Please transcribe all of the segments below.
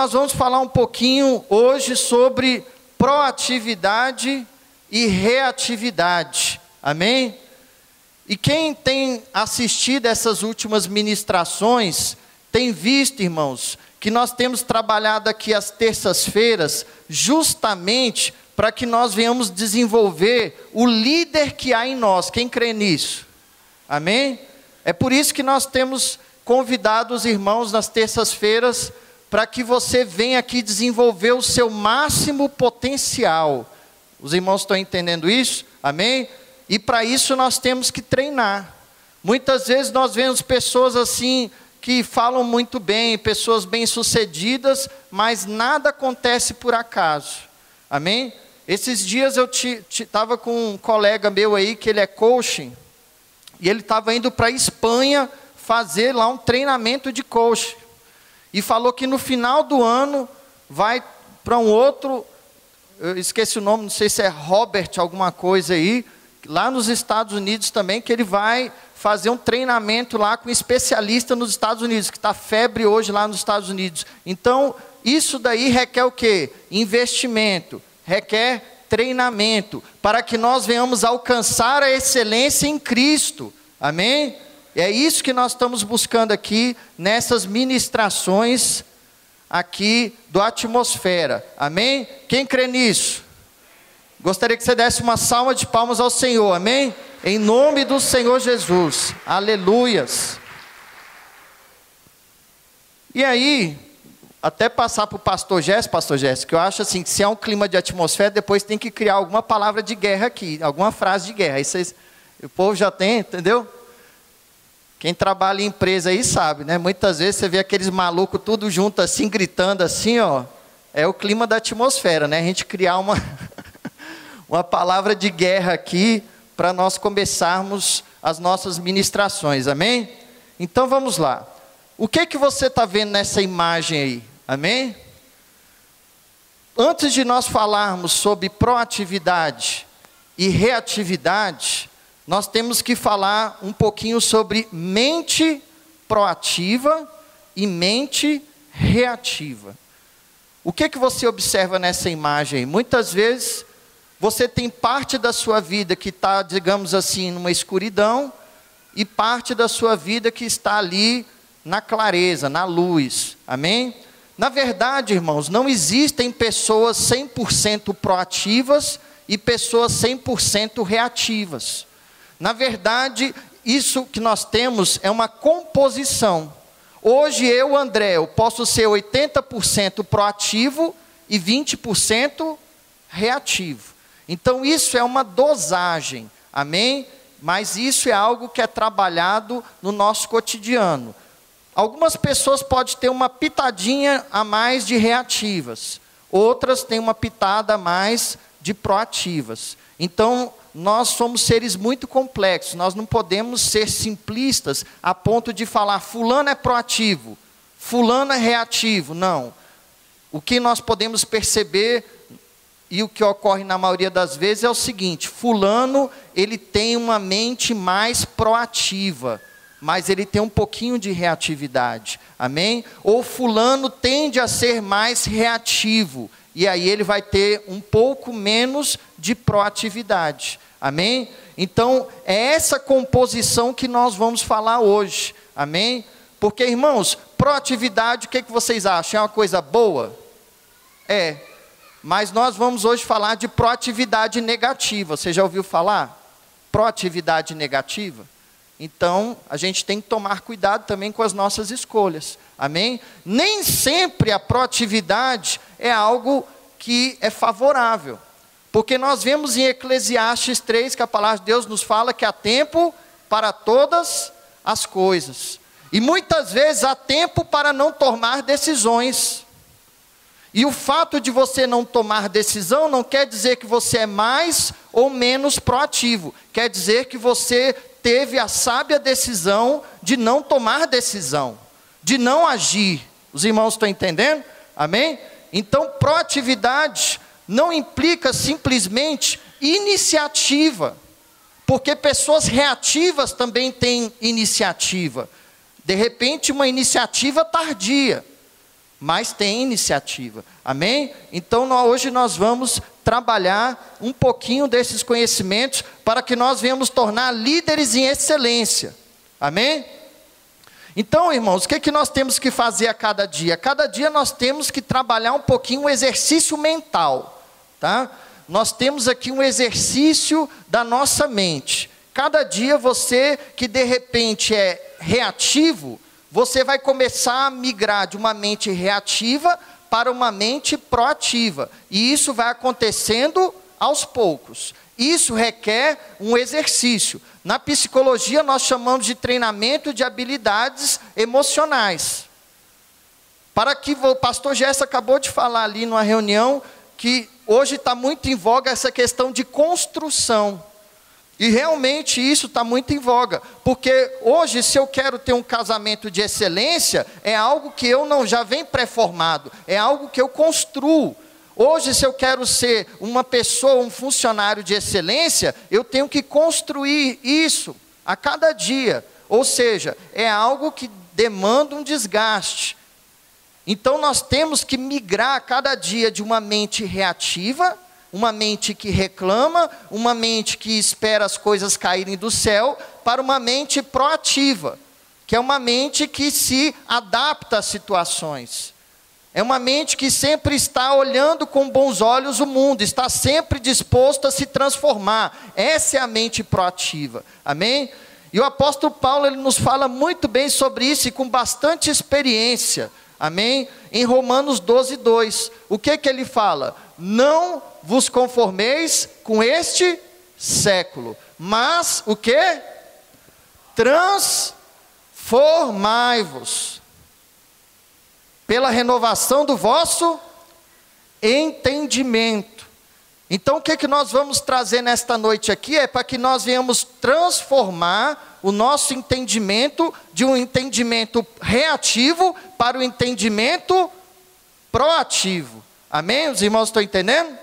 nós vamos falar um pouquinho hoje sobre proatividade e reatividade. Amém? E quem tem assistido essas últimas ministrações, tem visto, irmãos, que nós temos trabalhado aqui às terças-feiras, justamente para que nós venhamos desenvolver o líder que há em nós. Quem crê nisso? Amém? É por isso que nós temos convidado os irmãos nas terças-feiras para que você venha aqui desenvolver o seu máximo potencial. Os irmãos estão entendendo isso? Amém? E para isso nós temos que treinar. Muitas vezes nós vemos pessoas assim que falam muito bem, pessoas bem-sucedidas, mas nada acontece por acaso. Amém? Esses dias eu estava com um colega meu aí, que ele é coaching, e ele estava indo para a Espanha fazer lá um treinamento de coaching. E falou que no final do ano vai para um outro, eu esqueci o nome, não sei se é Robert, alguma coisa aí, lá nos Estados Unidos também, que ele vai fazer um treinamento lá com um especialista nos Estados Unidos, que está febre hoje lá nos Estados Unidos. Então, isso daí requer o quê? Investimento, requer treinamento, para que nós venhamos alcançar a excelência em Cristo. Amém? É isso que nós estamos buscando aqui nessas ministrações aqui do atmosfera. Amém? Quem crê nisso? Gostaria que você desse uma salva de palmas ao Senhor, amém? Em nome do Senhor Jesus, aleluias. E aí, até passar para o pastor Jéssica, pastor Jéssica, que eu acho assim, que se é um clima de atmosfera, depois tem que criar alguma palavra de guerra aqui, alguma frase de guerra. Aí vocês, o povo já tem, entendeu? Quem trabalha em empresa aí sabe, né? Muitas vezes você vê aqueles malucos tudo junto assim, gritando assim, ó. É o clima da atmosfera, né? A gente criar uma uma palavra de guerra aqui para nós começarmos as nossas ministrações, amém? Então vamos lá. O que que você está vendo nessa imagem aí, amém? Antes de nós falarmos sobre proatividade e reatividade, nós temos que falar um pouquinho sobre mente proativa e mente reativa. O que que você observa nessa imagem? Muitas vezes você tem parte da sua vida que está, digamos assim, numa escuridão, e parte da sua vida que está ali na clareza, na luz. Amém? Na verdade, irmãos, não existem pessoas 100% proativas e pessoas 100% reativas. Na verdade, isso que nós temos é uma composição. Hoje eu, André, eu posso ser 80% proativo e 20% reativo. Então isso é uma dosagem, amém? Mas isso é algo que é trabalhado no nosso cotidiano. Algumas pessoas podem ter uma pitadinha a mais de reativas, outras têm uma pitada a mais de proativas. Então, nós somos seres muito complexos, nós não podemos ser simplistas a ponto de falar fulano é proativo, fulano é reativo. Não. O que nós podemos perceber e o que ocorre na maioria das vezes é o seguinte: fulano, ele tem uma mente mais proativa, mas ele tem um pouquinho de reatividade. Amém? Ou fulano tende a ser mais reativo, e aí ele vai ter um pouco menos de proatividade. Amém? Então, é essa composição que nós vamos falar hoje. Amém? Porque, irmãos, proatividade, o que, é que vocês acham? É uma coisa boa? É, mas nós vamos hoje falar de proatividade negativa. Você já ouviu falar? Proatividade negativa? Então, a gente tem que tomar cuidado também com as nossas escolhas. Amém? Nem sempre a proatividade é algo que é favorável. Porque nós vemos em Eclesiastes 3 que a palavra de Deus nos fala que há tempo para todas as coisas. E muitas vezes há tempo para não tomar decisões. E o fato de você não tomar decisão não quer dizer que você é mais ou menos proativo. Quer dizer que você teve a sábia decisão de não tomar decisão, de não agir. Os irmãos estão entendendo? Amém? Então, proatividade não implica simplesmente iniciativa, porque pessoas reativas também têm iniciativa. De repente, uma iniciativa tardia. mas tem iniciativa. Amém? Então nós, hoje nós vamos trabalhar um pouquinho desses conhecimentos para que nós venhamos tornar líderes em excelência. Amém? Então, irmãos, o que, é que nós temos que fazer a cada dia? Cada dia nós temos que trabalhar um pouquinho o exercício mental, tá? Nós temos aqui um exercício da nossa mente. Cada dia você que de repente é reativo, você vai começar a migrar de uma mente reativa para uma mente proativa. E isso vai acontecendo aos poucos. Isso requer um exercício. Na psicologia, nós chamamos de treinamento de habilidades emocionais. Para que o pastor Gerson acabou de falar ali numa reunião que hoje está muito em voga essa questão de construção. E realmente isso está muito em voga, porque hoje, se eu quero ter um casamento de excelência, é algo que eu não já vem pré-formado, é algo que eu construo. Hoje, se eu quero ser uma pessoa, um funcionário de excelência, eu tenho que construir isso a cada dia. Ou seja, é algo que demanda um desgaste. Então, nós temos que migrar a cada dia de uma mente reativa uma mente que reclama, uma mente que espera as coisas caírem do céu, para uma mente proativa, que é uma mente que se adapta às situações. É uma mente que sempre está olhando com bons olhos o mundo, está sempre disposto a se transformar. Essa é a mente proativa. Amém? E o apóstolo Paulo ele nos fala muito bem sobre isso e com bastante experiência. Amém? Em Romanos 12, 2. O que que ele fala? Não vos conformeis com este século, mas o que? Transformai-vos pela renovação do vosso entendimento. Então, o que, que nós vamos trazer nesta noite aqui é para que nós venhamos transformar o nosso entendimento de um entendimento reativo para o um entendimento proativo. Amém? Os irmãos estão entendendo?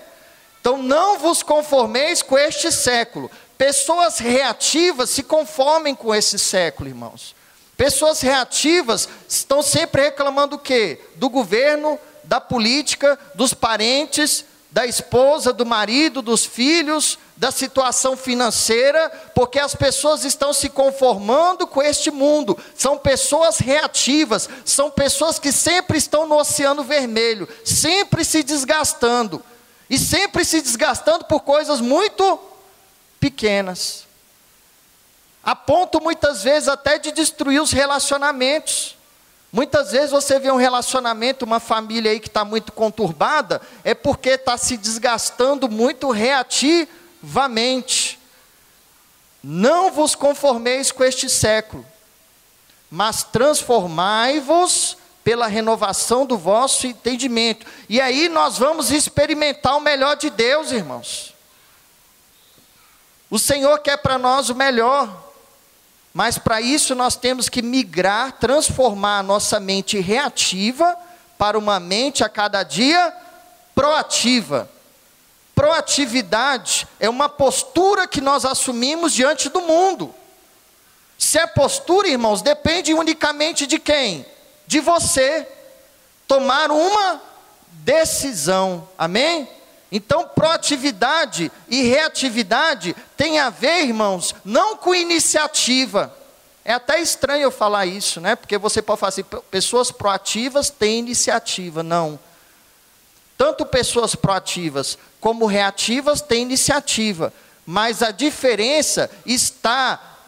Então não vos conformeis com este século. Pessoas reativas se conformem com esse século, irmãos. Pessoas reativas estão sempre reclamando o quê? Do governo, da política, dos parentes, da esposa, do marido, dos filhos, da situação financeira, porque as pessoas estão se conformando com este mundo. São pessoas reativas, são pessoas que sempre estão no oceano vermelho, sempre se desgastando. E sempre se desgastando por coisas muito pequenas. A ponto muitas vezes até de destruir os relacionamentos. Muitas vezes você vê um relacionamento, uma família aí que está muito conturbada, é porque está se desgastando muito reativamente. Não vos conformeis com este século, mas transformai-vos pela renovação do vosso entendimento. E aí nós vamos experimentar o melhor de Deus, irmãos. O Senhor quer para nós o melhor, mas para isso nós temos que migrar, transformar a nossa mente reativa para uma mente a cada dia proativa. Proatividade é uma postura que nós assumimos diante do mundo. Se é postura, irmãos, depende unicamente de quem? de você tomar uma decisão. Amém? Então, proatividade e reatividade tem a ver, irmãos, não com iniciativa. É até estranho eu falar isso, né? Porque você pode falar assim, pessoas proativas têm iniciativa. Não. Tanto pessoas proativas como reativas têm iniciativa. Mas a diferença está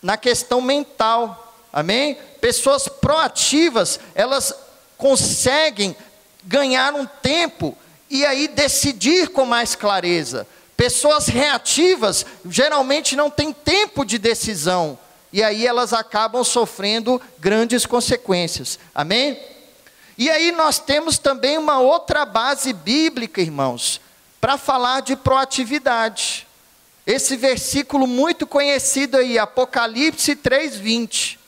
na questão mental. Amém? Pessoas proativas, elas conseguem ganhar um tempo e aí decidir com mais clareza. Pessoas reativas geralmente não têm tempo de decisão e aí elas acabam sofrendo grandes consequências. Amém? E aí nós temos também uma outra base bíblica, irmãos, para falar de proatividade. Esse versículo muito conhecido aí, Apocalipse 3:20.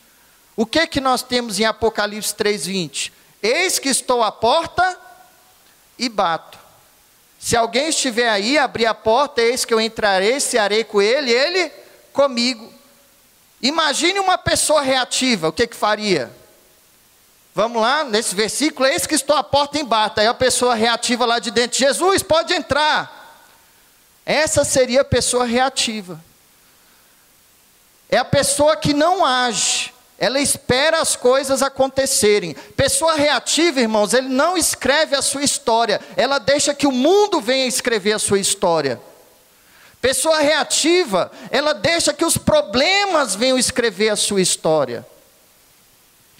O que que nós temos em Apocalipse 3:20? Eis que estou à porta e bato. Se alguém estiver aí, abrir a porta, eis que eu entrarei, cearei com ele, ele comigo. Imagine uma pessoa reativa, o que que faria? Vamos lá, nesse versículo, eis que estou à porta e bato. Aí a pessoa reativa lá de dentro: Jesus, pode entrar. Essa seria a pessoa reativa. É a pessoa que não age, ela espera as coisas acontecerem. Pessoa reativa, irmãos, ele não escreve a sua história, ela deixa que o mundo venha escrever a sua história. Pessoa reativa, ela deixa que os problemas venham escrever a sua história.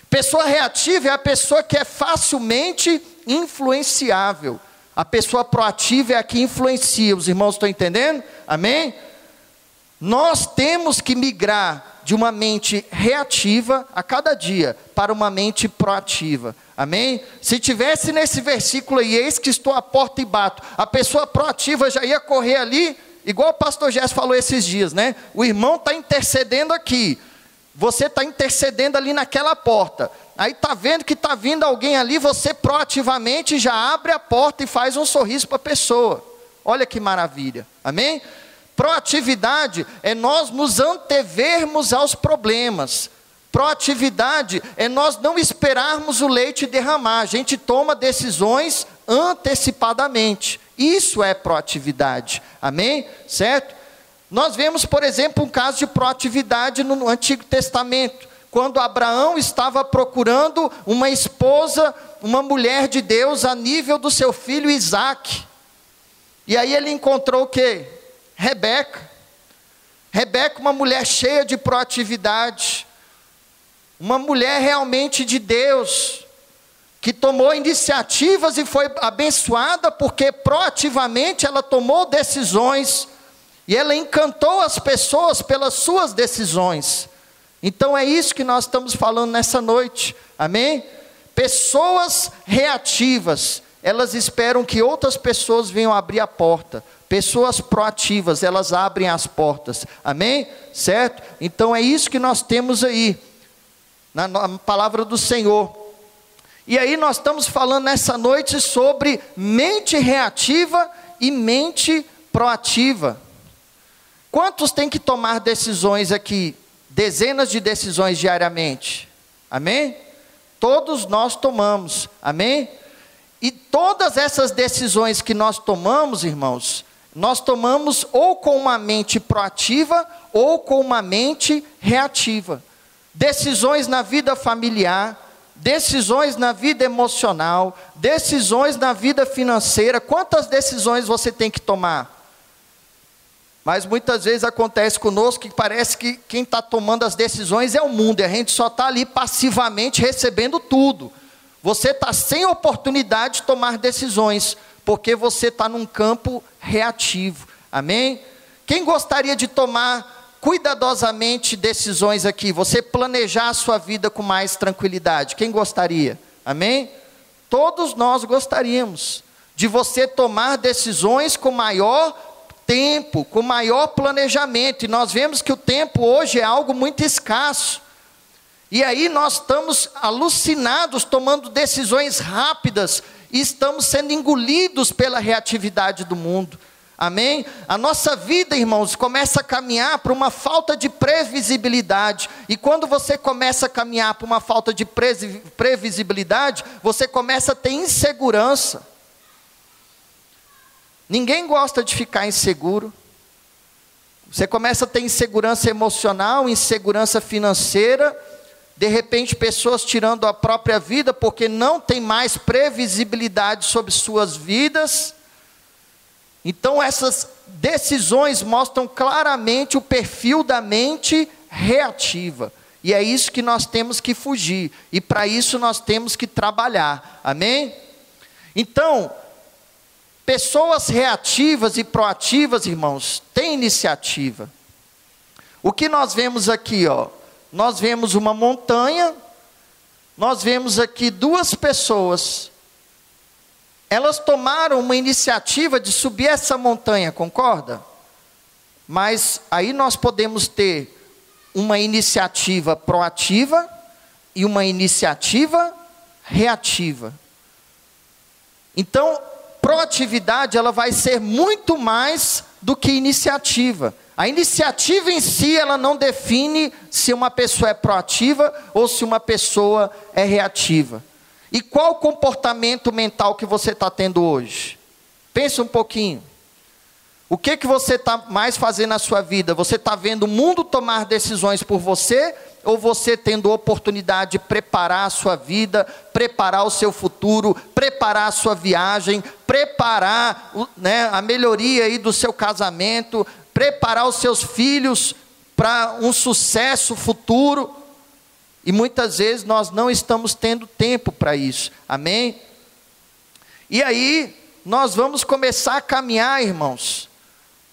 Pessoa reativa é a pessoa que é facilmente influenciável. A pessoa proativa é a que influencia. Os irmãos estão entendendo? Amém? Nós temos que migrar de uma mente reativa a cada dia para uma mente proativa. Amém? Se tivesse nesse versículo aí, eis que estou à porta e bato, a pessoa proativa já ia correr ali igual o pastor Jess falou esses dias, né? O irmão está intercedendo aqui, você está intercedendo ali naquela porta. Aí está vendo que está vindo alguém ali, você proativamente já abre a porta e faz um sorriso para a pessoa. Olha que maravilha, amém? Proatividade é nós nos antevermos aos problemas. Proatividade é nós não esperarmos o leite derramar, a gente toma decisões antecipadamente. Isso é proatividade. Amém? Certo? Nós vemos, por exemplo, um caso de proatividade no Antigo Testamento, quando Abraão estava procurando uma esposa, uma mulher de Deus a nível do seu filho Isaac. E aí ele encontrou o que? Rebeca. Rebeca, uma mulher cheia de proatividade, uma mulher realmente de Deus, que tomou iniciativas e foi abençoada porque proativamente ela tomou decisões e ela encantou as pessoas pelas suas decisões. Então é isso que nós estamos falando nessa noite, amém? Pessoas reativas, elas esperam que outras pessoas venham abrir a porta. Pessoas proativas, elas abrem as portas, amém? Certo? Então é isso que nós temos aí, na palavra do Senhor. E aí nós estamos falando nessa noite sobre mente reativa e mente proativa. Quantos têm que tomar decisões aqui? Dezenas de decisões diariamente. Amém? Todos nós tomamos. Amém? E todas essas decisões que nós tomamos, irmãos, nós tomamos ou com uma mente proativa ou com uma mente reativa. Decisões na vida familiar, decisões na vida emocional, decisões na vida financeira. Quantas decisões você tem que tomar? Mas muitas vezes acontece conosco que parece que quem está tomando as decisões é o mundo, e a gente só está ali passivamente recebendo tudo. Você está sem oportunidade de tomar decisões, porque você está num campo reativo. Amém? Quem gostaria de tomar cuidadosamente decisões aqui, você planejar a sua vida com mais tranquilidade. Quem gostaria? Amém? Todos nós gostaríamos de você tomar decisões com maior tempo, com maior planejamento. E nós vemos que o tempo hoje é algo muito escasso. E aí nós estamos alucinados tomando decisões rápidas e estamos sendo engolidos pela reatividade do mundo. Amém? A nossa vida, irmãos, começa a caminhar para uma falta de previsibilidade. E quando você começa a caminhar para uma falta de previsibilidade, você começa a ter insegurança. Ninguém gosta de ficar inseguro. Você começa a ter insegurança emocional, insegurança financeira, de repente pessoas tirando a própria vida porque não tem mais previsibilidade sobre suas vidas. Então, essas decisões mostram claramente o perfil da mente reativa. E é isso que nós temos que fugir. E para isso nós temos que trabalhar. Amém? Então, pessoas reativas e proativas, irmãos, têm iniciativa. O que nós vemos aqui, ó? Nós vemos uma montanha, nós vemos aqui duas pessoas elas tomaram uma iniciativa de subir essa montanha, concorda? Mas aí nós podemos ter uma iniciativa proativa e uma iniciativa reativa. Então, proatividade ela vai ser muito mais do que iniciativa. A iniciativa em si, ela não define se uma pessoa é proativa ou se uma pessoa é reativa. E qual o comportamento mental que você está tendo hoje? Pensa um pouquinho. O que que você está mais fazendo na sua vida? Você está vendo o mundo tomar decisões por você ou você tendo oportunidade de preparar a sua vida, preparar o seu futuro, preparar a sua viagem, preparar né, a melhoria aí do seu casamento, preparar os seus filhos para um sucesso futuro? E muitas vezes nós não estamos tendo tempo para isso, amém? E aí, nós vamos começar a caminhar, irmãos,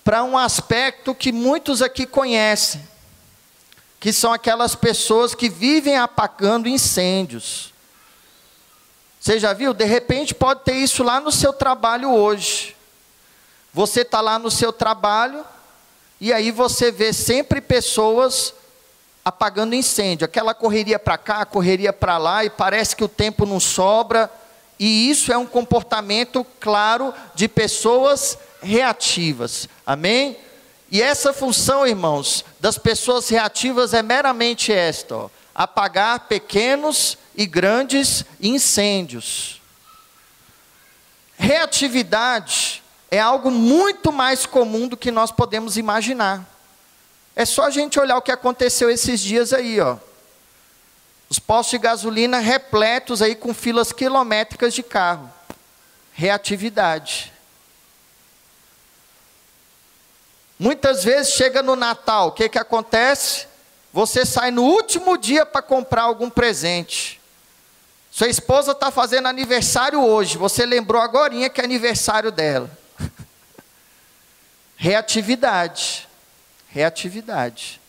para um aspecto que muitos aqui conhecem, que são aquelas pessoas que vivem apagando incêndios. Você já viu? De repente pode ter isso lá no seu trabalho hoje. Você está lá no seu trabalho e aí você vê sempre pessoas apagando incêndio, aquela correria para cá, correria para lá e parece que o tempo não sobra. E isso é um comportamento claro de pessoas reativas. Amém? E essa função, irmãos, das pessoas reativas é meramente esta: ó, apagar pequenos e grandes incêndios. Reatividade é algo muito mais comum do que nós podemos imaginar. É só a gente olhar o que aconteceu esses dias aí, ó. Os postos de gasolina repletos aí com filas quilométricas de carro. Reatividade. Muitas vezes chega no Natal, o que, que acontece? Você sai no último dia para comprar algum presente. Sua esposa está fazendo aniversário hoje, você lembrou agora que é aniversário dela. Reatividade. Reatividade.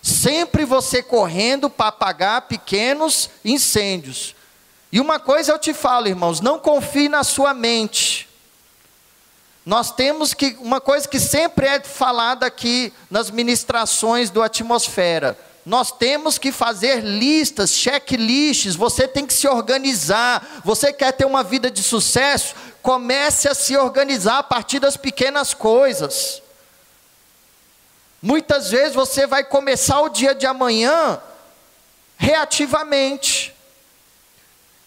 Sempre você correndo para apagar pequenos incêndios. E uma coisa eu te falo, irmãos, não confie na sua mente. Nós temos que, uma coisa que sempre é falada aqui nas ministrações do Atmosfera, nós temos que fazer listas, checklists, você tem que se organizar. Você quer ter uma vida de sucesso? Comece a se organizar a partir das pequenas coisas. Muitas vezes você vai começar o dia de amanhã reativamente.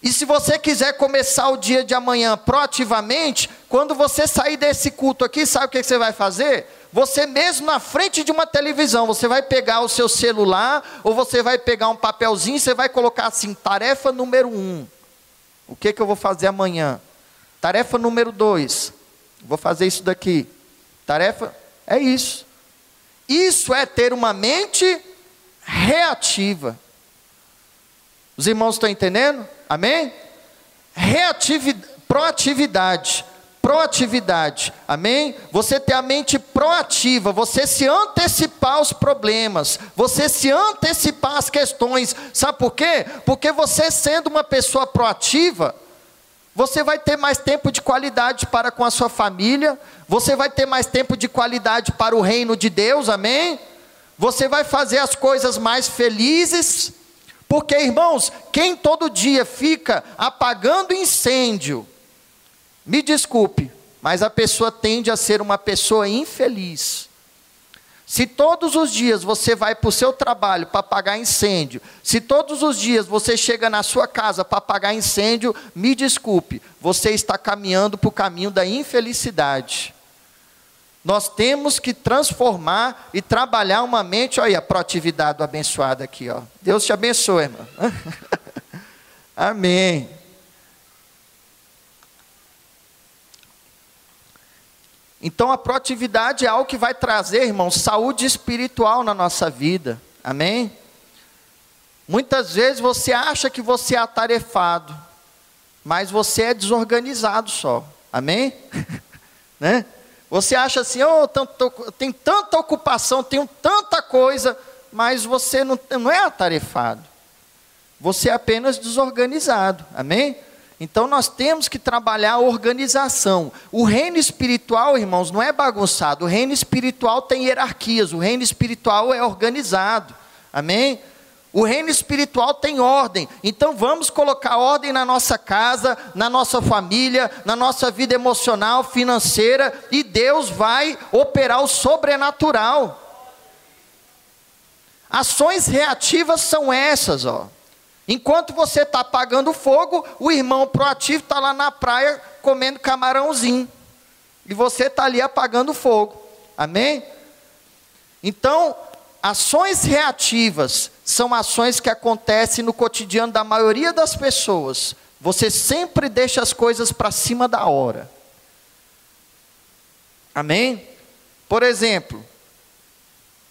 E se você quiser começar o dia de amanhã proativamente, quando você sair desse culto aqui, sabe o que você vai fazer? Você mesmo na frente de uma televisão, você vai pegar o seu celular, ou você vai pegar um papelzinho, você vai colocar assim, tarefa número um. O que, que eu vou fazer amanhã? Tarefa número dois. Vou fazer isso daqui. Tarefa, é isso. Isso é ter uma mente reativa. Os irmãos estão entendendo? Amém? Reatividade, proatividade. Proatividade, amém? Você ter a mente proativa, você se antecipar aos problemas, você se antecipar às questões, sabe por quê? Porque você sendo uma pessoa proativa, você vai ter mais tempo de qualidade para com a sua família, você vai ter mais tempo de qualidade para o reino de Deus, amém? Você vai fazer as coisas mais felizes, porque, irmãos, quem todo dia fica apagando incêndio, me desculpe, mas a pessoa tende a ser uma pessoa infeliz. Se todos os dias você vai para o seu trabalho para apagar incêndio, se todos os dias você chega na sua casa para apagar incêndio, me desculpe, você está caminhando para o caminho da infelicidade. Nós temos que transformar e trabalhar uma mente, olha a proatividade do abençoado aqui, ó. Deus te abençoe, irmão. Amém. Então a proatividade é algo que vai trazer, irmão, saúde espiritual na nossa vida. Amém? Muitas vezes você acha que você é atarefado, mas você é desorganizado só. Amém? né? Você acha assim, oh, tanto, tem tanta ocupação, tenho tanta coisa, mas você não, não é atarefado. Você é apenas desorganizado. Amém? Então nós temos que trabalhar a organização. O reino espiritual, irmãos, não é bagunçado. O reino espiritual tem hierarquias. O reino espiritual é organizado. Amém? O reino espiritual tem ordem, então vamos colocar ordem na nossa casa, na nossa família, na nossa vida emocional, financeira, e Deus vai operar o sobrenatural. Ações reativas são essas, ó. Enquanto você está apagando fogo, o irmão proativo está lá na praia comendo camarãozinho. E você está ali apagando fogo. Amém? Então, ações reativas são ações que acontecem no cotidiano da maioria das pessoas. Você sempre deixa as coisas para cima da hora. Amém? Por exemplo,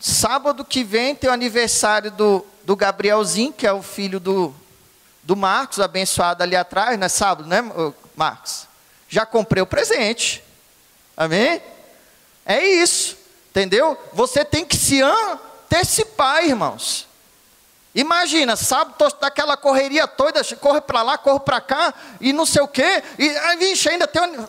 sábado que vem tem o aniversário do, do Gabrielzinho, que é o filho do, do Marcos, abençoado ali atrás, não é sábado, né, Marcos? Já comprei o presente. Amém? É isso. Entendeu? Você tem que se antecipar, irmãos. Imagina, sábado daquela correria toda, corre para lá, corre para cá, e não sei o quê, e aí, vixe, ainda tem.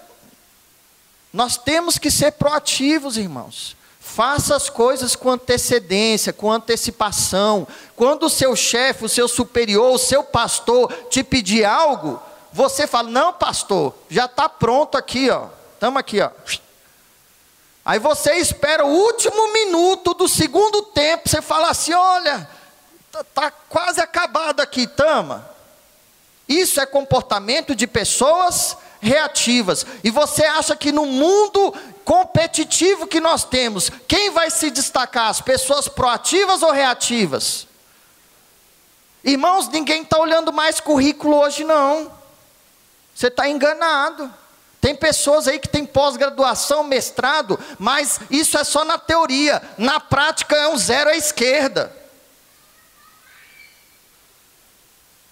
Nós temos que ser proativos, irmãos. Faça as coisas com antecedência, com antecipação. Quando o seu chefe, o seu superior, o seu pastor te pedir algo, você fala: Não, pastor, já está pronto aqui, ó. Estamos aqui, ó. Aí você espera o último minuto do segundo tempo, você fala assim: Olha, está tá quase acabado aqui, tama. Isso é comportamento de pessoas reativas. E você acha que no mundo competitivo que nós temos, quem vai se destacar? As pessoas proativas ou reativas? Irmãos, ninguém está olhando mais currículo hoje, não. Você está enganado. Tem pessoas aí que têm pós-graduação, mestrado, mas isso é só na teoria. Na prática é um zero à esquerda.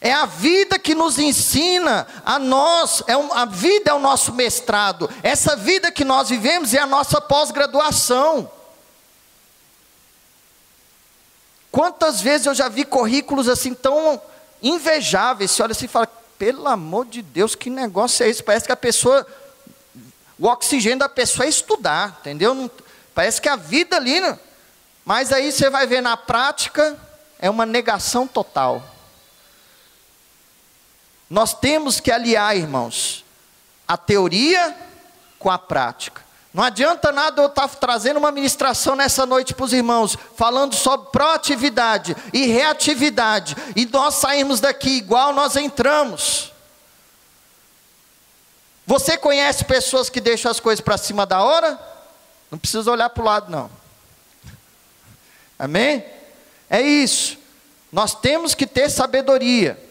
É a vida que nos ensina a nós, é um, a vida é o nosso mestrado. Essa vida que nós vivemos é a nossa pós-graduação. Quantas vezes eu já vi currículos assim tão invejáveis, você olha assim e fala, pelo amor de Deus, que negócio é esse? Parece que a pessoa, o oxigênio da pessoa é estudar, entendeu? Não, parece que a vida ali, né? mas aí você vai ver na prática, é uma negação total. Nós temos que aliar, irmãos, a teoria com a prática. Não adianta nada eu estar trazendo uma ministração nessa noite para os irmãos, falando sobre proatividade e reatividade, e nós saímos daqui igual nós entramos. Você conhece pessoas que deixam as coisas para cima da hora? Não precisa olhar para o lado, não. Amém? É isso. Nós temos que ter sabedoria.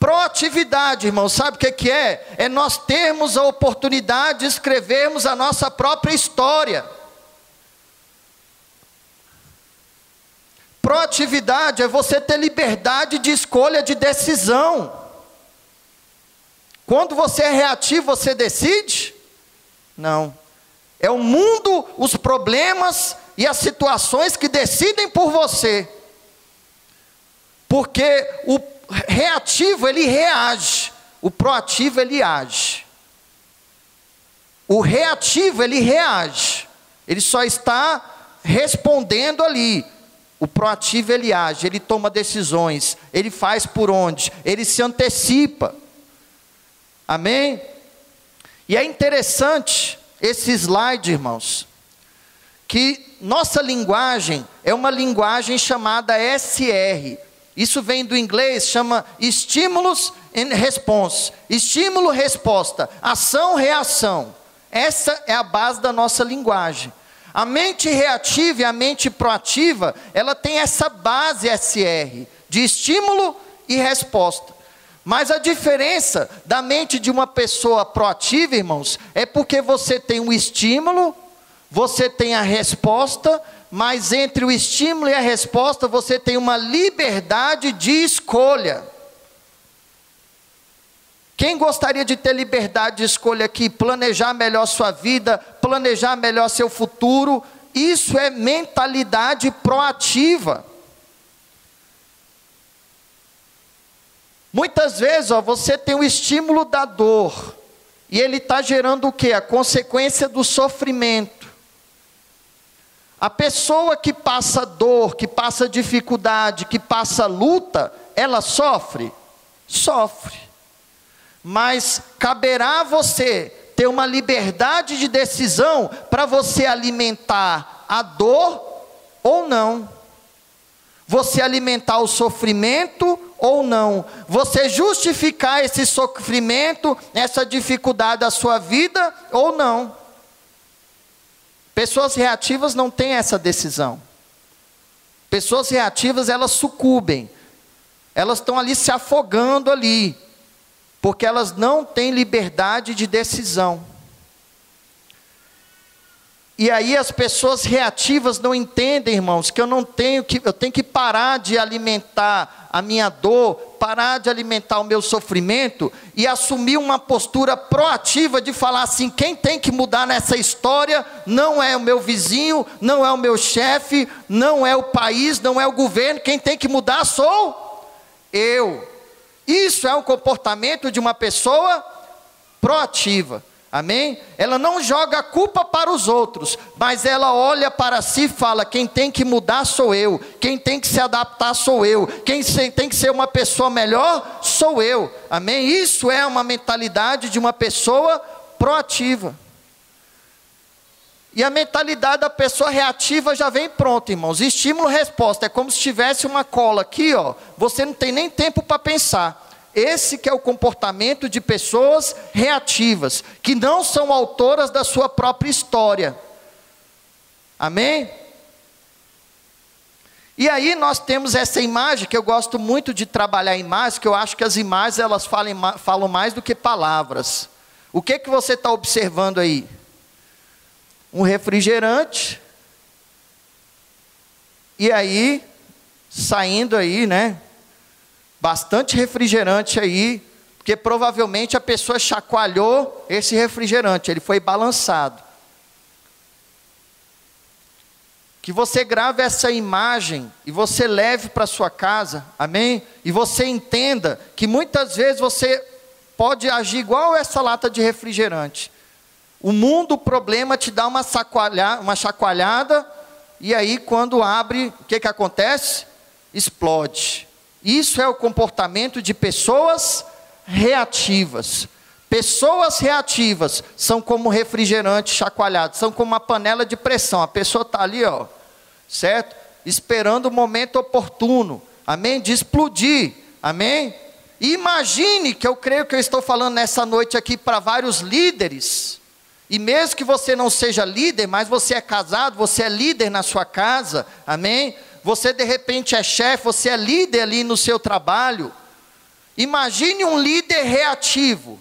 Proatividade, irmão, sabe o que é? É nós termos a oportunidade de escrevermos a nossa própria história. Proatividade é você ter liberdade de escolha, de decisão. Quando você é reativo, você decide? Não. É o mundo, os problemas e as situações que decidem por você. Porque o reativo ele reage, o proativo ele age. O reativo ele reage, ele só está respondendo ali. O proativo ele age, ele toma decisões, ele faz por onde, ele se antecipa. Amém? E é interessante esse slide, irmãos, que nossa linguagem é uma linguagem chamada SR, isso vem do inglês, chama estímulos and response. Estímulo, resposta. Ação, reação. Essa é a base da nossa linguagem. A mente reativa e a mente proativa, ela tem essa base SR, de estímulo e resposta. Mas a diferença da mente de uma pessoa proativa, irmãos, é porque você tem um estímulo, você tem a resposta mas entre o estímulo e a resposta você tem uma liberdade de escolha. Quem gostaria de ter liberdade de escolha aqui, planejar melhor sua vida, planejar melhor seu futuro? Isso é mentalidade proativa. Muitas vezes, ó, você tem o estímulo da dor, e ele está gerando o que? A consequência do sofrimento. A pessoa que passa dor, que passa dificuldade, que passa luta, ela sofre? Sofre. Mas caberá a você ter uma liberdade de decisão para você alimentar a dor ou não. você alimentar o sofrimento ou não, você justificar esse sofrimento, essa dificuldade da sua vida ou não. Pessoas reativas não têm essa decisão. Pessoas reativas, elas sucumbem. Elas estão ali se afogando ali, porque elas não têm liberdade de decisão. E aí as pessoas reativas não entendem, irmãos, que eu não tenho que eu tenho que parar de alimentar a minha dor, parar de alimentar o meu sofrimento e assumir uma postura proativa de falar assim: quem tem que mudar nessa história não é o meu vizinho, não é o meu chefe, não é o país, não é o governo, quem tem que mudar sou eu. Isso é um comportamento de uma pessoa proativa. Amém? Ela não joga a culpa para os outros, mas ela olha para si e fala: quem tem que mudar sou eu, quem tem que se adaptar sou eu, quem tem que ser uma pessoa melhor sou eu. Amém? Isso é uma mentalidade de uma pessoa proativa. E a mentalidade da pessoa reativa já vem pronta, irmãos. Estímulo-resposta é como se tivesse uma cola aqui, ó. Você não tem nem tempo para pensar. Esse que é o comportamento de pessoas reativas, que não são autoras da sua própria história. Amém? E aí nós temos essa imagem que eu gosto muito de trabalhar imagens, que eu acho que as imagens elas falam, falam mais do que palavras. O que que você está observando aí? Um refrigerante. E aí, saindo aí, né? Bastante refrigerante aí, porque provavelmente a pessoa chacoalhou esse refrigerante, ele foi balançado. Que você grave essa imagem e você leve para sua casa, amém? E você entenda que muitas vezes você pode agir igual essa lata de refrigerante. O mundo, o problema, te dá uma, sacoalha, uma chacoalhada, e aí quando abre, o que, que acontece? Explode. Isso é o comportamento de pessoas reativas. Pessoas reativas são como refrigerante chacoalhado, são como uma panela de pressão. A pessoa está ali, ó, certo? Esperando o momento oportuno, amém? De explodir, amém? imagine que eu creio que eu estou falando nessa noite aqui para vários líderes, e mesmo que você não seja líder, mas você é casado, você é líder na sua casa, amém? Você de repente é chefe, você é líder ali no seu trabalho. Imagine um líder reativo.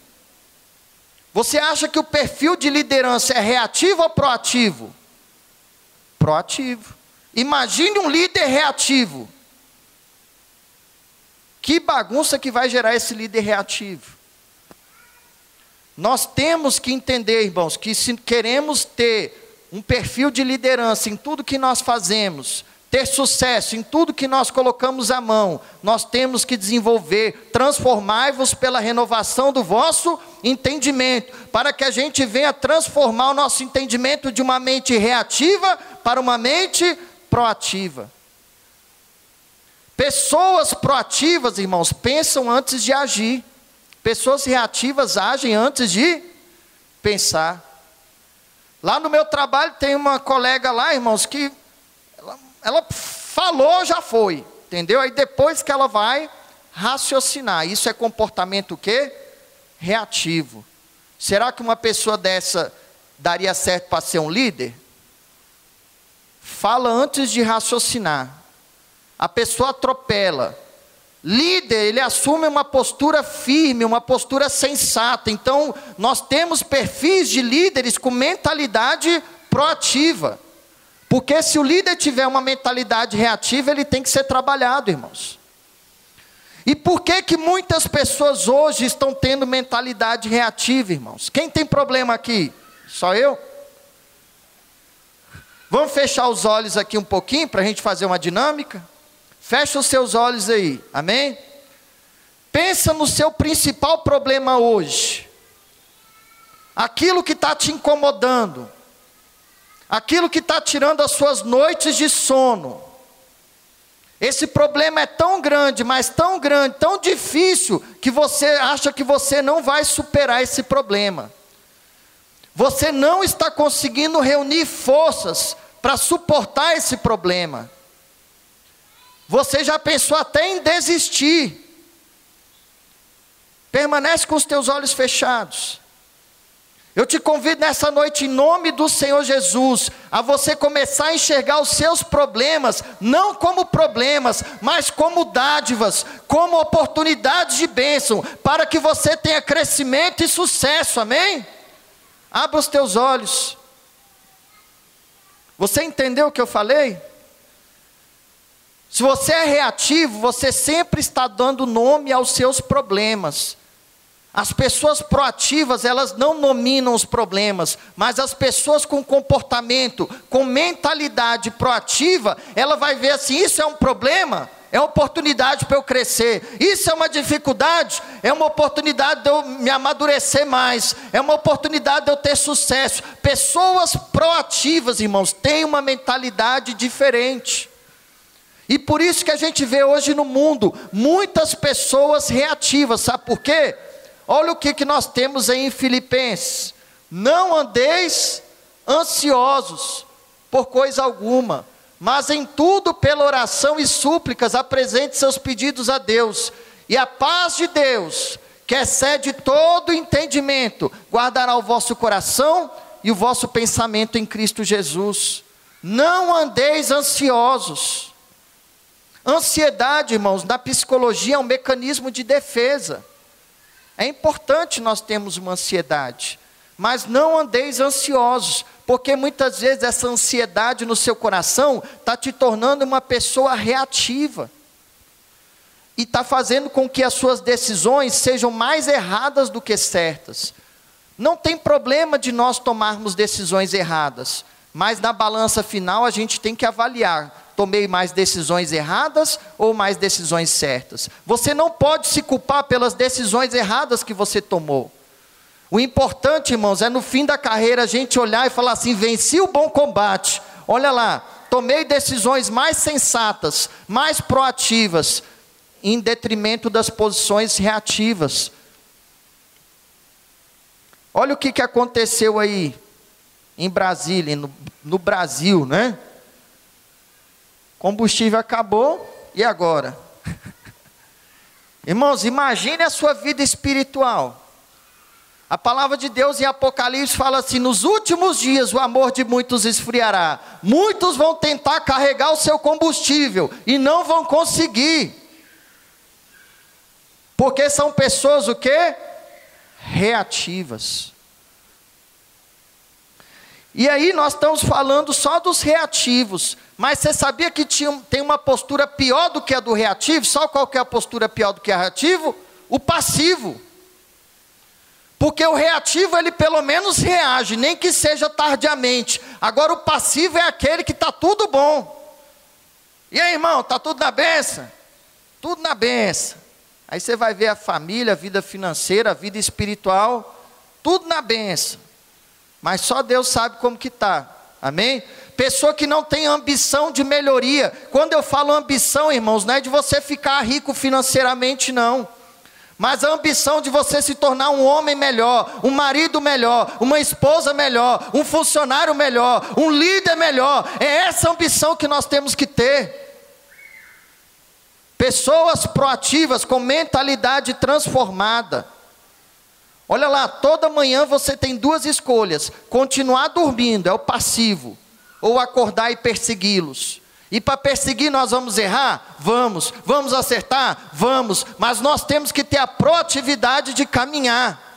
Você acha que o perfil de liderança é reativo ou proativo? Proativo. Imagine um líder reativo. Que bagunça que vai gerar esse líder reativo? Nós temos que entender, irmãos, que se queremos ter um perfil de liderança em tudo que nós fazemos, ter sucesso em tudo que nós colocamos à mão, nós temos que desenvolver, transformai-vos pela renovação do vosso entendimento, para que a gente venha transformar o nosso entendimento de uma mente reativa para uma mente proativa. Pessoas proativas, irmãos, pensam antes de agir. Pessoas reativas agem antes de pensar. Lá no meu trabalho tem uma colega lá, irmãos, que ela falou, já foi, entendeu? Aí depois que ela vai raciocinar, isso é comportamento o quê? Reativo. Será que uma pessoa dessa daria certo para ser um líder? Fala antes de raciocinar. A pessoa atropela. Líder, ele assume uma postura firme, uma postura sensata. Então, nós temos perfis de líderes com mentalidade proativa. Porque se o líder tiver uma mentalidade reativa, ele tem que ser trabalhado, irmãos. E por que que muitas pessoas hoje estão tendo mentalidade reativa, irmãos? Quem tem problema aqui? Só eu? Vamos fechar os olhos aqui um pouquinho para a gente fazer uma dinâmica? Fecha os seus olhos aí, amém? Pensa no seu principal problema hoje. Aquilo que está te incomodando aquilo que está tirando as suas noites de sono. Esse problema é tão grande, mas tão grande, tão difícil, que você acha que você não vai superar esse problema. Você não está conseguindo reunir forças para suportar esse problema. Você já pensou até em desistir. Permanece com os teus olhos fechados. Eu te convido nessa noite, em nome do Senhor Jesus, a você começar a enxergar os seus problemas, não como problemas, mas como dádivas, como oportunidades de bênção, para que você tenha crescimento e sucesso, amém? Abra os teus olhos. Você entendeu o que eu falei? Se você é reativo, você sempre está dando nome aos seus problemas. As pessoas proativas, elas não nominam os problemas, mas as pessoas com comportamento, com mentalidade proativa, ela vai ver assim: isso é um problema, é oportunidade para eu crescer. Isso é uma dificuldade, é uma oportunidade de eu me amadurecer mais, é uma oportunidade de eu ter sucesso. Pessoas proativas, irmãos, têm uma mentalidade diferente. E por isso que a gente vê hoje no mundo muitas pessoas reativas, sabe por quê? Olha o que, que nós temos aí em Filipenses: não andeis ansiosos por coisa alguma, mas em tudo pela oração e súplicas apresente seus pedidos a Deus, e a paz de Deus, que excede todo entendimento, guardará o vosso coração e o vosso pensamento em Cristo Jesus. Não andeis ansiosos. Ansiedade, irmãos, na psicologia é um mecanismo de defesa. É importante nós termos uma ansiedade, mas não andeis ansiosos, porque muitas vezes essa ansiedade no seu coração está te tornando uma pessoa reativa e está fazendo com que as suas decisões sejam mais erradas do que certas. Não tem problema de nós tomarmos decisões erradas, mas na balança final a gente tem que avaliar tomei mais decisões erradas ou mais decisões certas. Você não pode se culpar pelas decisões erradas que você tomou. O importante, irmãos, é no fim da carreira a gente olhar e falar assim: venci o bom combate. Olha lá, tomei decisões mais sensatas, mais proativas, em detrimento das posições reativas. Olha o que, que aconteceu aí em Brasília, no, no Brasil, né? Combustível acabou, e agora? Irmãos, imagine a sua vida espiritual. A palavra de Deus em Apocalipse fala assim: nos últimos dias o amor de muitos esfriará. Muitos vão tentar carregar o seu combustível e não vão conseguir. Porque são pessoas o quê? Reativas. E aí nós estamos falando só dos reativos. Mas você sabia que tinha, tem uma postura pior do que a do reativo? Só qual é a postura pior do que a reativo? O passivo. Porque o reativo, ele pelo menos reage, nem que seja tardiamente. Agora o passivo é aquele que está tudo bom. E aí, irmão, está tudo na benção? Tudo na benção. Aí você vai ver a família, a vida financeira, a vida espiritual, tudo na benção. Mas só Deus sabe como que está. Amém? Pessoa que não tem ambição de melhoria. Quando eu falo ambição, irmãos, não é de você ficar rico financeiramente, não. Mas a ambição de você se tornar um homem melhor, um marido melhor, uma esposa melhor, um funcionário melhor, um líder melhor. É essa ambição que nós temos que ter. Pessoas proativas com mentalidade transformada. Olha lá, toda manhã você tem duas escolhas: continuar dormindo, é o passivo, ou acordar e persegui-los. E para perseguir nós vamos errar? Vamos. Vamos acertar? Vamos. Mas nós temos que ter a proatividade de caminhar.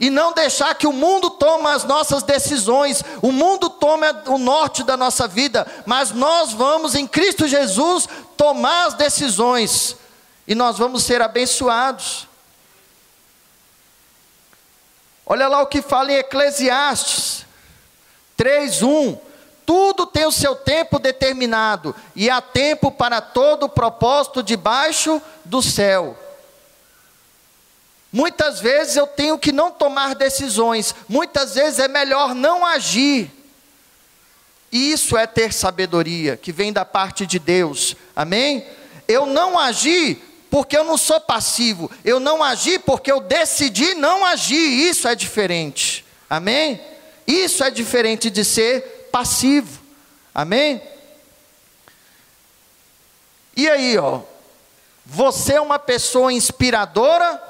E não deixar que o mundo tome as nossas decisões, o mundo tome o norte da nossa vida, mas nós vamos em Cristo Jesus tomar as decisões, e nós vamos ser abençoados. Olha lá o que fala em Eclesiastes 3:1. Tudo tem o seu tempo determinado, e há tempo para todo o propósito debaixo do céu. Muitas vezes eu tenho que não tomar decisões, muitas vezes é melhor não agir. Isso é ter sabedoria, que vem da parte de Deus, amém? Eu não agir porque eu não sou passivo, eu não agi porque eu decidi não agir, isso é diferente, amém? Isso é diferente de ser passivo, amém? E aí, ó, você é uma pessoa inspiradora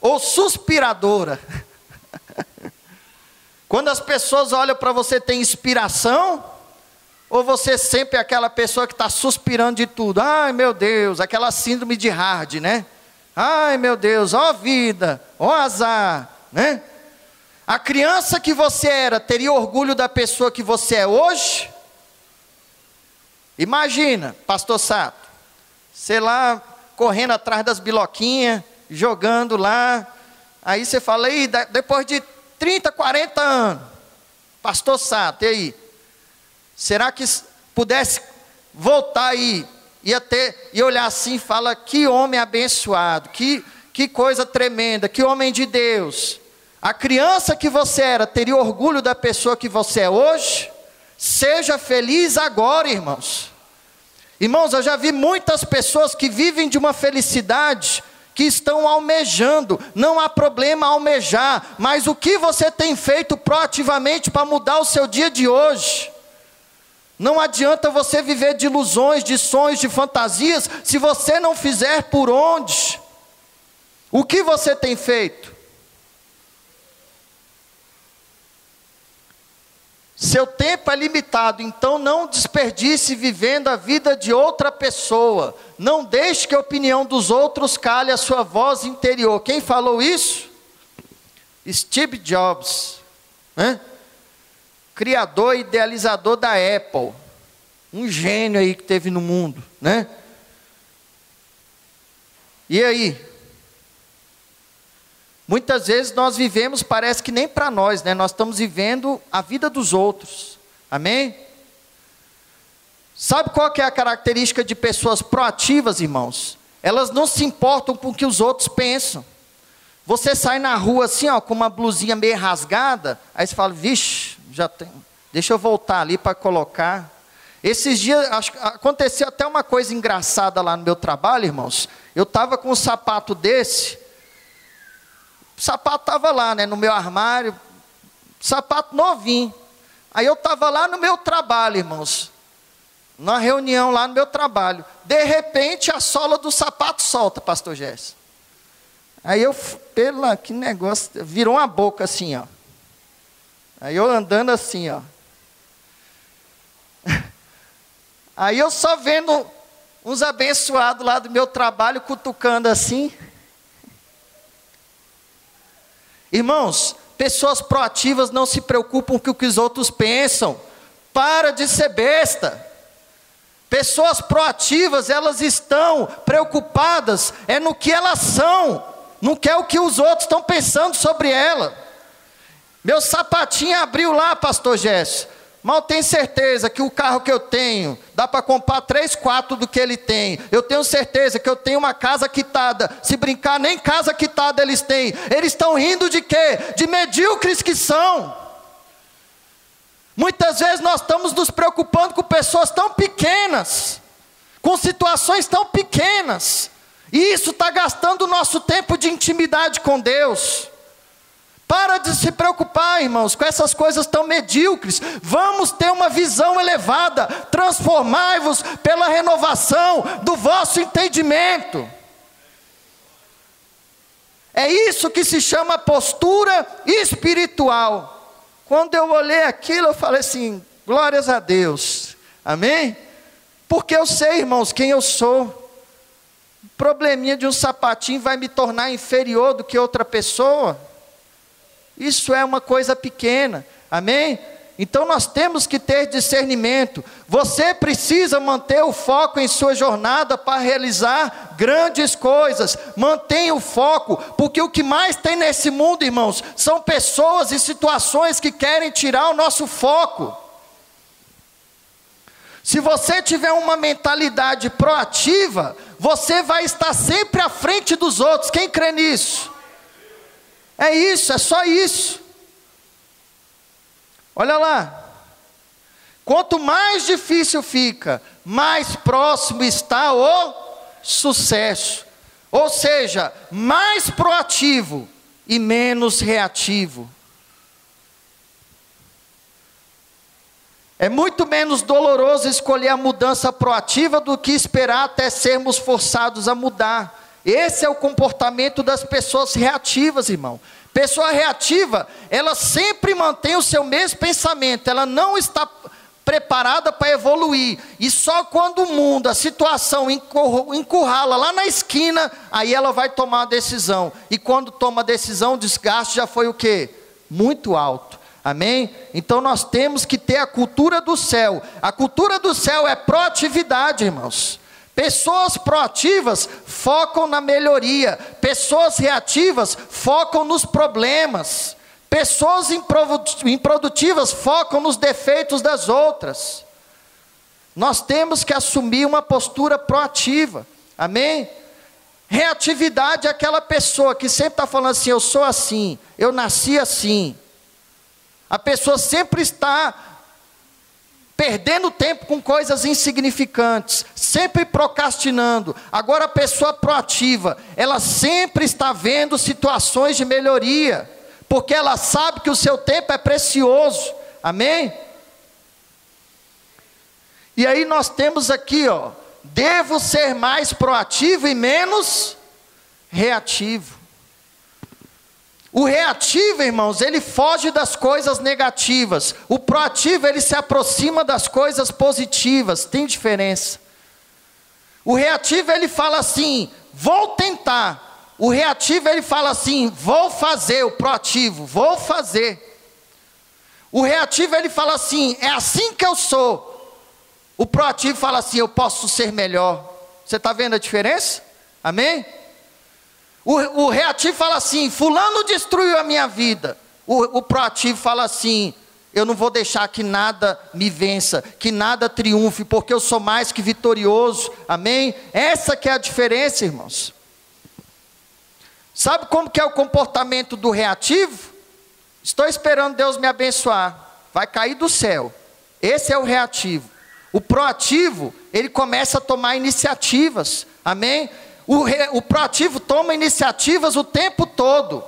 ou suspiradora? Quando as pessoas olham para você, tem inspiração? Ou você sempre é aquela pessoa que está suspirando de tudo? Ai meu Deus, aquela síndrome de hard, né? Ai meu Deus, ó vida, ó azar, né? A criança que você era teria orgulho da pessoa que você é hoje? Imagina, pastor Sato, sei lá, correndo atrás das biloquinhas, jogando lá. Aí você fala, depois de 30, 40 anos, pastor Sato, e aí? Será que pudesse voltar e e olhar assim e fala que homem abençoado, que que coisa tremenda, que homem de Deus. A criança que você era teria orgulho da pessoa que você é hoje? Seja feliz agora, irmãos. Irmãos, eu já vi muitas pessoas que vivem de uma felicidade que estão almejando. Não há problema almejar, mas o que você tem feito proativamente para mudar o seu dia de hoje? Não adianta você viver de ilusões, de sonhos, de fantasias, se você não fizer por onde. O que você tem feito? Seu tempo é limitado, então não desperdice vivendo a vida de outra pessoa. Não deixe que a opinião dos outros cale a sua voz interior. Quem falou isso? Steve Jobs. Né? Criador e idealizador da Apple. Um gênio aí que teve no mundo, né? E aí? Muitas vezes nós vivemos, parece que nem para nós, né? Nós estamos vivendo a vida dos outros. Amém? Sabe qual é a característica de pessoas proativas, irmãos? Elas não se importam com o que os outros pensam. Você sai na rua assim, ó, com uma blusinha meio rasgada, aí você fala, vixe, já tem. Deixa eu voltar ali para colocar. Esses dias acho, aconteceu até uma coisa engraçada lá no meu trabalho, irmãos. Eu estava com um sapato desse. O sapato estava lá, né, no meu armário. Sapato novinho. Aí eu estava lá no meu trabalho, irmãos. Na reunião lá no meu trabalho. De repente a sola do sapato solta, pastor Jéssica. Aí eu, pela, que negócio, virou uma boca assim, ó. Aí eu andando assim, ó. Aí eu só vendo uns abençoados lá do meu trabalho cutucando assim. Irmãos, pessoas proativas não se preocupam com o que os outros pensam. Para de ser besta. Pessoas proativas, elas estão preocupadas é no que elas são, não quer o que os outros estão pensando sobre ela. Meu sapatinho abriu lá, pastor Gesso. Mal tenho certeza que o carro que eu tenho dá para comprar três, quatro do que ele tem. Eu tenho certeza que eu tenho uma casa quitada. Se brincar, nem casa quitada eles têm. Eles estão rindo de quê? De medíocres que são. Muitas vezes nós estamos nos preocupando com pessoas tão pequenas, com situações tão pequenas, e isso está gastando o nosso tempo de intimidade com Deus. Para de se preocupar, irmãos, com essas coisas tão medíocres. Vamos ter uma visão elevada. Transformai-vos pela renovação do vosso entendimento. É isso que se chama postura espiritual. Quando eu olhei aquilo, eu falei assim: glórias a Deus. Amém? Porque eu sei, irmãos, quem eu sou. Probleminha de um sapatinho vai me tornar inferior do que outra pessoa. Isso é uma coisa pequena, amém? Então nós temos que ter discernimento. Você precisa manter o foco em sua jornada para realizar grandes coisas. Mantenha o foco, porque o que mais tem nesse mundo, irmãos, são pessoas e situações que querem tirar o nosso foco. Se você tiver uma mentalidade proativa, você vai estar sempre à frente dos outros. Quem crê nisso? É isso, é só isso. Olha lá. Quanto mais difícil fica, mais próximo está o sucesso. Ou seja, mais proativo e menos reativo. É muito menos doloroso escolher a mudança proativa do que esperar até sermos forçados a mudar. Esse é o comportamento das pessoas reativas, irmão. Pessoa reativa, ela sempre mantém o seu mesmo pensamento, ela não está preparada para evoluir. E só quando o mundo, a situação encurrala lá na esquina, aí ela vai tomar a decisão. E quando toma a decisão, o desgaste já foi o quê? Muito alto. Amém? Então nós temos que ter a cultura do céu. A cultura do céu é proatividade, irmãos. Pessoas proativas focam na melhoria, pessoas reativas focam nos problemas. Pessoas improdutivas focam nos defeitos das outras. Nós temos que assumir uma postura proativa. Amém? Reatividade é aquela pessoa que sempre está falando assim: eu sou assim, eu nasci assim. A pessoa sempre está perdendo tempo com coisas insignificantes, sempre procrastinando. Agora a pessoa proativa, ela sempre está vendo situações de melhoria porque ela sabe que o seu tempo é precioso. Amém? E aí nós temos aqui, ó, devo ser mais proativo e menos reativo. O reativo, irmãos, ele foge das coisas negativas. O proativo, ele se aproxima das coisas positivas. Tem diferença. O reativo, ele fala assim: vou tentar. O reativo ele fala assim: vou fazer, o proativo, vou fazer. O reativo ele fala assim: é assim que eu sou. O proativo fala assim: eu posso ser melhor. Você está vendo a diferença? Amém? O, o, reativo fala assim: Fulano destruiu a minha vida. O, o proativo fala assim: Eu não vou deixar que nada me vença, que nada triunfe, porque eu sou mais que vitorioso. Amém? Essa que é a diferença, irmãos. Sabe como que é o comportamento do reativo? Estou esperando Deus me abençoar. Vai cair do céu. Esse é o reativo. O proativo, ele começa a tomar iniciativas. Amém? O, re, o proativo toma iniciativas o tempo todo.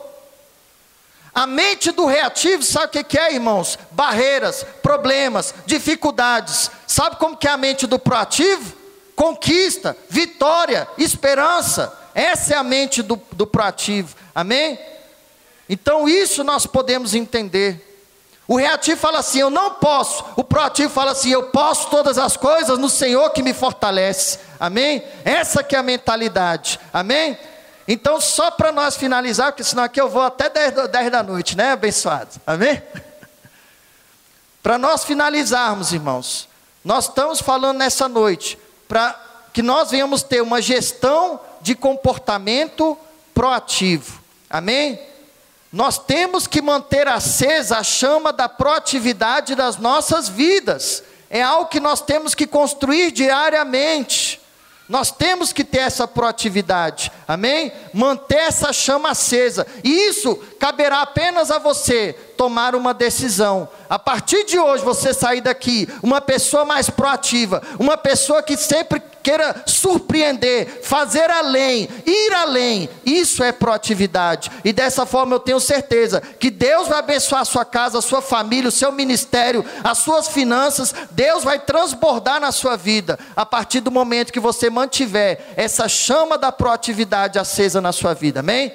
A mente do reativo, sabe o que, que é, irmãos? Barreiras, problemas, dificuldades. Sabe como que é a mente do proativo? Conquista, vitória, esperança. Essa é a mente do, do proativo. Amém? Então isso nós podemos entender. O reativo fala assim: eu não posso. O proativo fala assim: eu posso todas as coisas no Senhor que me fortalece. Amém? Essa que é a mentalidade. Amém? Então, só para nós finalizar, porque senão aqui eu vou até 10, 10 da noite, né, abençoados? Amém? para nós finalizarmos, irmãos, nós estamos falando nessa noite, para que nós venhamos ter uma gestão de comportamento proativo. Amém? Nós temos que manter acesa a chama da proatividade das nossas vidas. É algo que nós temos que construir diariamente. Nós temos que ter essa proatividade, amém? Manter essa chama acesa, e isso caberá apenas a você tomar uma decisão. A partir de hoje, você sair daqui uma pessoa mais proativa, uma pessoa que sempre queira surpreender, fazer além, ir além. Isso é proatividade. E dessa forma eu tenho certeza que Deus vai abençoar a sua casa, a sua família, o seu ministério, as suas finanças. Deus vai transbordar na sua vida a partir do momento que você mantiver essa chama da proatividade acesa na sua vida. Amém?